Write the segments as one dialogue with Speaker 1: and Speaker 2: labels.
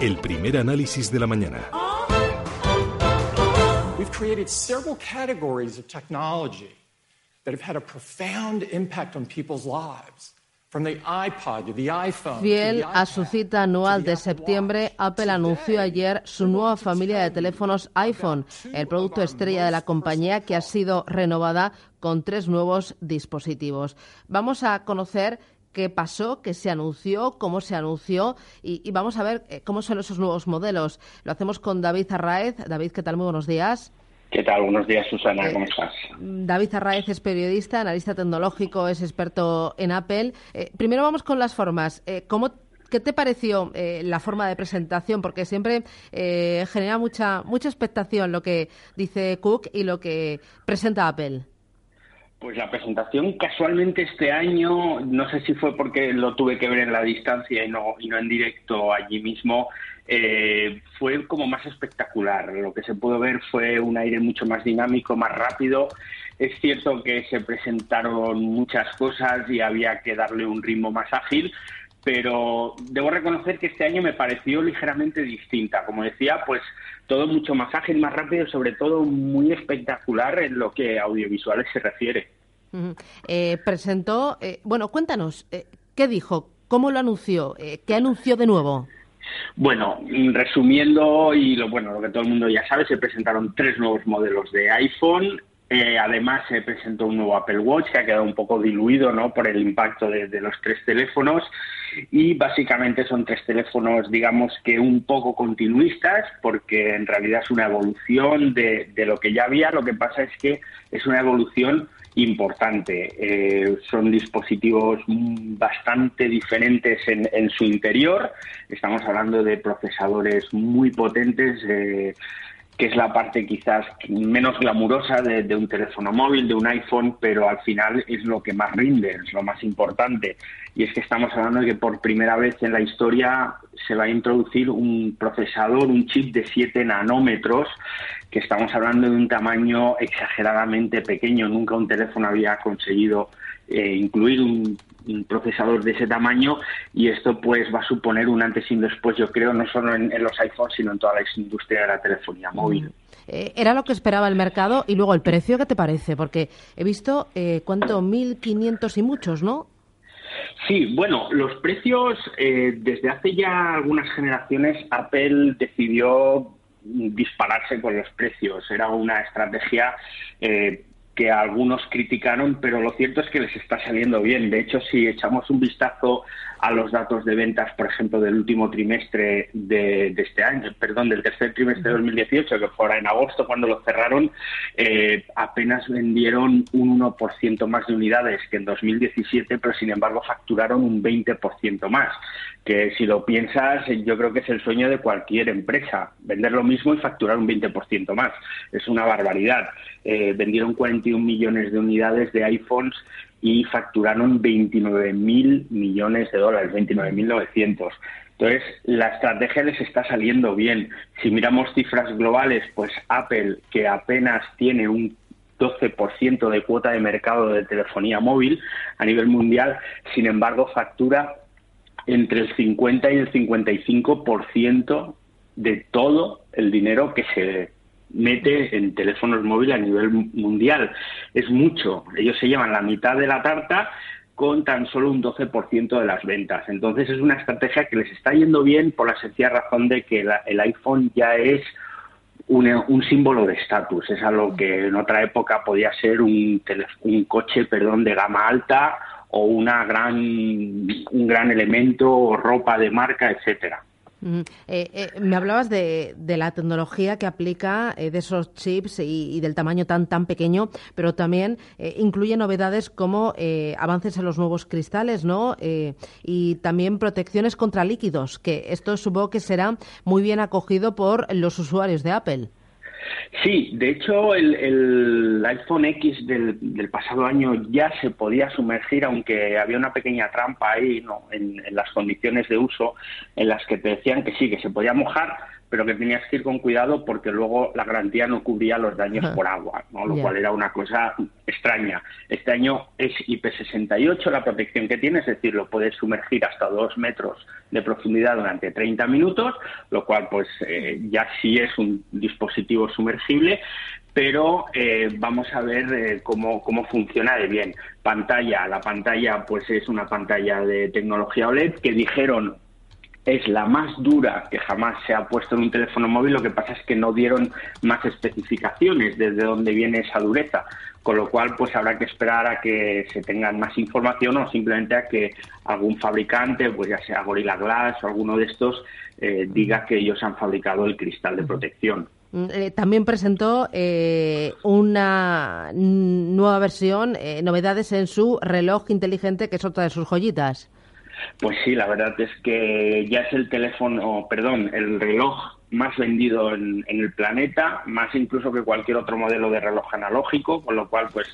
Speaker 1: El primer análisis de la mañana.
Speaker 2: We've created several categories of technology that have had a profound impact on people's lives. From the iPod to the iPhone.
Speaker 3: Fiel a su cita anual de septiembre, Apple anunció ayer su nueva familia de teléfonos iPhone, el producto estrella de la compañía que ha sido renovada con tres nuevos dispositivos. Vamos a conocer qué pasó, qué se anunció, cómo se anunció y, vamos a ver eh, cómo son esos nuevos modelos. Lo hacemos con David Arraez. David, ¿qué tal? Muy buenos días.
Speaker 4: ¿Qué tal? Buenos días, Susana. ¿Cómo estás?
Speaker 3: David Arraez es periodista, analista tecnológico, es experto en Apple. Eh, primero vamos con las formas. Eh, ¿Cómo ¿Qué te pareció la forma de presentación? Porque siempre genera mucha, mucha expectación lo que dice Cook y lo que presenta Apple.
Speaker 4: Pues la presentación casualmente este año, no sé si fue porque lo tuve que ver en la distancia y no, y no en directo allí mismo, eh, fue como más espectacular. Lo que se pudo ver fue un aire mucho más dinámico, más rápido. Es cierto que se presentaron muchas cosas y había que darle un ritmo más ágil, pero debo reconocer que este año me pareció ligeramente distinta. Como decía, pues todo mucho más ágil, más rápido, sobre todo muy espectacular en lo que audiovisuales se refiere.
Speaker 3: Eh, presentó, eh, bueno, cuéntanos, eh, ¿qué dijo? ¿Cómo lo anunció? ¿Qué anunció de nuevo?
Speaker 4: Bueno, resumiendo y lo bueno, lo que todo el mundo ya sabe, se presentaron tres nuevos modelos de iPhone. además se presentó un nuevo Apple Watch que ha quedado un poco diluido, ¿no? Por el impacto de los tres teléfonos y básicamente son tres teléfonos, digamos que un poco continuistas, porque en realidad es una evolución de, lo que ya había. Lo que pasa es que es una evolución importante. Eh, son dispositivos bastante diferentes en, su interior. Estamos hablando de procesadores muy potentes. Eh, que es la parte quizás menos glamurosa de, un teléfono móvil, de un iPhone, pero al final es lo que más rinde, es lo más importante. Y es que estamos hablando de que por primera vez en la historia se va a introducir un procesador, un chip de 7 nanómetros, que estamos hablando de un tamaño exageradamente pequeño. Nunca un teléfono había conseguido eh, incluir un un procesador de ese tamaño y esto pues va a suponer un antes y un después, yo creo, no solo en, los iPhones, sino en toda la industria de la telefonía móvil. Mm.
Speaker 3: Eh, era lo que esperaba el mercado y luego el precio, ¿qué te parece? Porque he visto, eh, ¿cuánto? 1.500 y muchos, ¿no?
Speaker 4: Sí, bueno, los precios, eh, desde hace ya algunas generaciones, Apple decidió dispararse con los precios. Era una estrategia eh, que algunos criticaron, pero lo cierto es que les está saliendo bien. De hecho, si echamos un vistazo a los datos de ventas, por ejemplo, del último trimestre de, este año, perdón, del tercer trimestre de 2018, que fue en agosto cuando lo cerraron, eh, apenas vendieron un 1% más de unidades que en 2017, pero sin embargo facturaron un 20% más, que si lo piensas, yo creo que es el sueño de cualquier empresa, vender lo mismo y facturar un 20% más. Es una barbaridad. Eh, vendieron 41 millones de unidades de iPhones y facturaron 29.000 millones de dólares, 29.900. Entonces, la estrategia les está saliendo bien. Si miramos cifras globales, pues Apple, que apenas tiene un 12% de cuota de mercado de telefonía móvil a nivel mundial, sin embargo, factura entre el 50 y el 55% de todo el dinero que se mete en teléfonos móviles a nivel mundial. Es mucho. Ellos se llevan la mitad de la tarta con tan solo un 12% de las ventas. Entonces es una estrategia que les está yendo bien por la sencilla razón de que el iPhone ya es un, un símbolo de estatus. Es algo que en otra época podía ser un, un coche perdón, de gama alta o una gran, un gran elemento o ropa de marca, etcétera.
Speaker 3: Eh, eh, me hablabas de, la tecnología que aplica, eh, de esos chips y, del tamaño tan tan pequeño, pero también incluye novedades como avances en los nuevos cristales, ¿no? y también protecciones contra líquidos, que esto supongo que será muy bien acogido por los usuarios de Apple.
Speaker 4: Sí, de hecho el, iPhone X del, pasado año ya se podía sumergir, aunque había una pequeña trampa ahí ¿no? en, las condiciones de uso en las que te decían que sí, que se podía mojar, pero que tenías que ir con cuidado porque luego la garantía no cubría los daños por agua, ¿no? lo cual era una cosa extraña. Este año es IP68 la protección que tiene, es decir, lo puedes sumergir hasta dos metros de profundidad durante 30 minutos, lo cual pues eh, ya sí es un dispositivo sumergible, pero eh, vamos a ver eh, cómo, cómo funciona de bien. Pantalla, la pantalla pues es una pantalla de tecnología OLED que dijeron es la más dura que jamás se ha puesto en un teléfono móvil, lo que pasa es que no dieron más especificaciones desde dónde viene esa dureza, con lo cual pues habrá que esperar a que se tengan más información o simplemente a que algún fabricante, pues ya sea Gorilla Glass o alguno de estos, eh, diga que ellos han fabricado el cristal de protección.
Speaker 3: Mm, eh, también presentó eh, una nueva versión, novedades en su reloj inteligente, que es otra de sus joyitas.
Speaker 4: Pues sí, la verdad es que ya es el teléfono, perdón, el reloj más vendido en, el planeta, más incluso que cualquier otro modelo de reloj analógico, con lo cual pues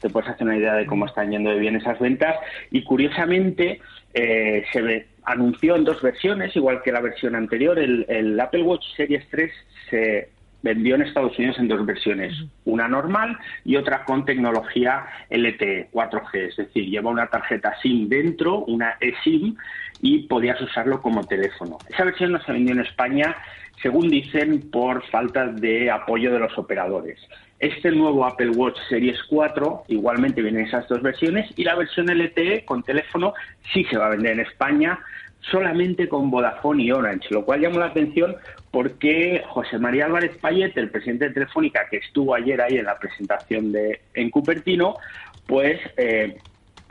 Speaker 4: te puedes hacer una idea de cómo están yendo de bien esas ventas. Y curiosamente eh, se anunció en dos versiones, igual que la versión anterior, el, el Apple Watch Series 3 se vendió en Estados Unidos en dos versiones, una normal y otra con tecnología LTE 4G, es decir, lleva una tarjeta SIM dentro, una eSIM, y podías usarlo como teléfono. Esa versión no se vendió en España, según dicen, por falta de apoyo de los operadores. Este nuevo Apple Watch Series 4 igualmente viene en esas dos versiones y la versión LTE con teléfono sí se va a vender en España solamente con Vodafone y Orange, lo cual llamó la atención porque José María Álvarez Payet, el presidente de Telefónica, que estuvo ayer ahí en la presentación de en Cupertino, pues eh,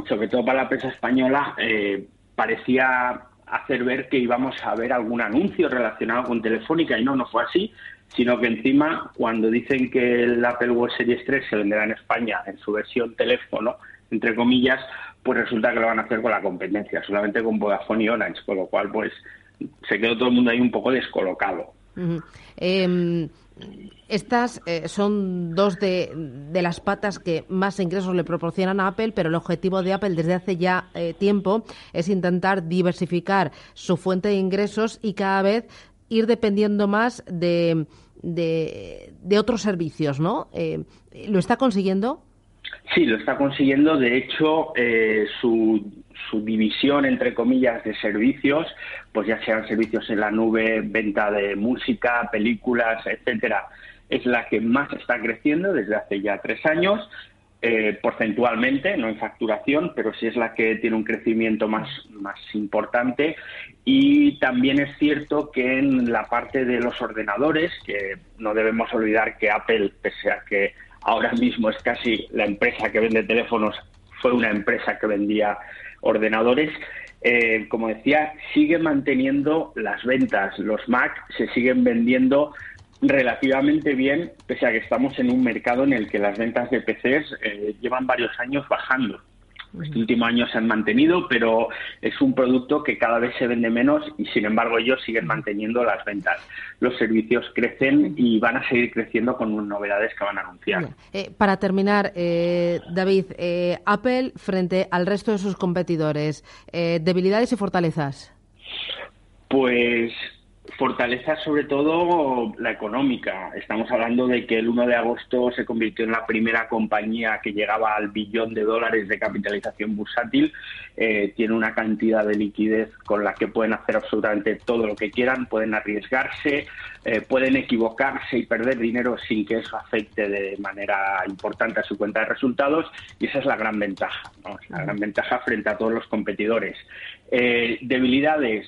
Speaker 4: sobre todo para la prensa española eh, parecía hacer ver que íbamos a ver algún anuncio relacionado con Telefónica y no, no fue así, sino que encima cuando dicen que el Apple Watch Series 3 se venderá en España en su versión teléfono, entre comillas, pues resulta que lo van a hacer con la competencia, solamente con Vodafone y Orange, con lo cual pues se quedó todo el mundo ahí un poco descolocado.
Speaker 3: Em, estas eh, son dos de, las patas que más ingresos le proporcionan a Apple, pero el objetivo de Apple desde hace ya eh, tiempo es intentar diversificar su fuente de ingresos y cada vez ir dependiendo más de, de, otros servicios, ¿no? Eh, ¿Lo está consiguiendo?
Speaker 4: Sí, lo está consiguiendo. De hecho, eh, su, su, división, entre comillas, de servicios, pues ya sean servicios en la nube, venta de música, películas, etcétera, es la que más está creciendo desde hace ya tres años. Eh, porcentualmente, no en facturación, pero sí es la que tiene un crecimiento más, más importante. Y también es cierto que en la parte de los ordenadores, que no debemos olvidar que Apple, pese a que ahora mismo es casi la empresa que vende teléfonos, fue una empresa que vendía ordenadores. Eh, como decía, sigue manteniendo las ventas. Los Mac se siguen vendiendo relativamente bien, pese a que estamos en un mercado en el que las ventas de PCs eh, llevan varios años bajando. Este último año se han mantenido, pero es un producto que cada vez se vende menos y sin embargo ellos siguen manteniendo las ventas. Los servicios crecen y van a seguir creciendo con novedades que van a anunciar.
Speaker 3: Eh, para terminar, eh, David, eh, Apple frente al resto de sus competidores, debilidades y fortalezas.
Speaker 4: Pues Fortaleza sobre todo la económica. Estamos hablando de que el 1 de agosto se convirtió en la primera compañía que llegaba al billón de dólares de capitalización bursátil. Eh, tiene una cantidad de liquidez con la que pueden hacer absolutamente todo lo que quieran, pueden arriesgarse, eh, pueden equivocarse y perder dinero sin que eso afecte de manera importante a su cuenta de resultados y esa es la gran ventaja, la gran ventaja frente a todos los competidores. Eh, debilidades,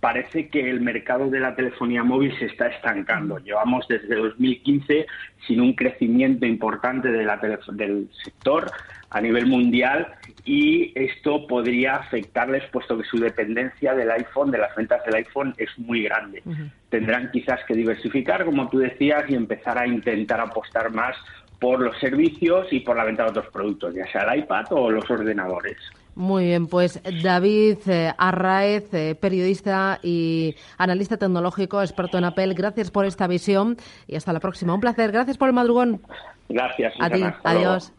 Speaker 4: parece que el mercado de la telefonía móvil se está estancando. Llevamos desde 2015 sin un crecimiento importante de la del sector a nivel mundial y esto podría afectarles puesto que su dependencia del iPhone, de las ventas del iPhone, es muy grande. Tendrán quizás que diversificar, como tú decías, y empezar a intentar apostar más por los servicios y por la venta de otros productos, ya sea el iPad o los ordenadores.
Speaker 3: Muy bien, pues David eh, Arraez, eh, periodista y analista tecnológico, experto en Apple, gracias por esta visión y hasta la próxima. Un placer, gracias por el madrugón.
Speaker 4: Gracias.
Speaker 3: A ti, adiós.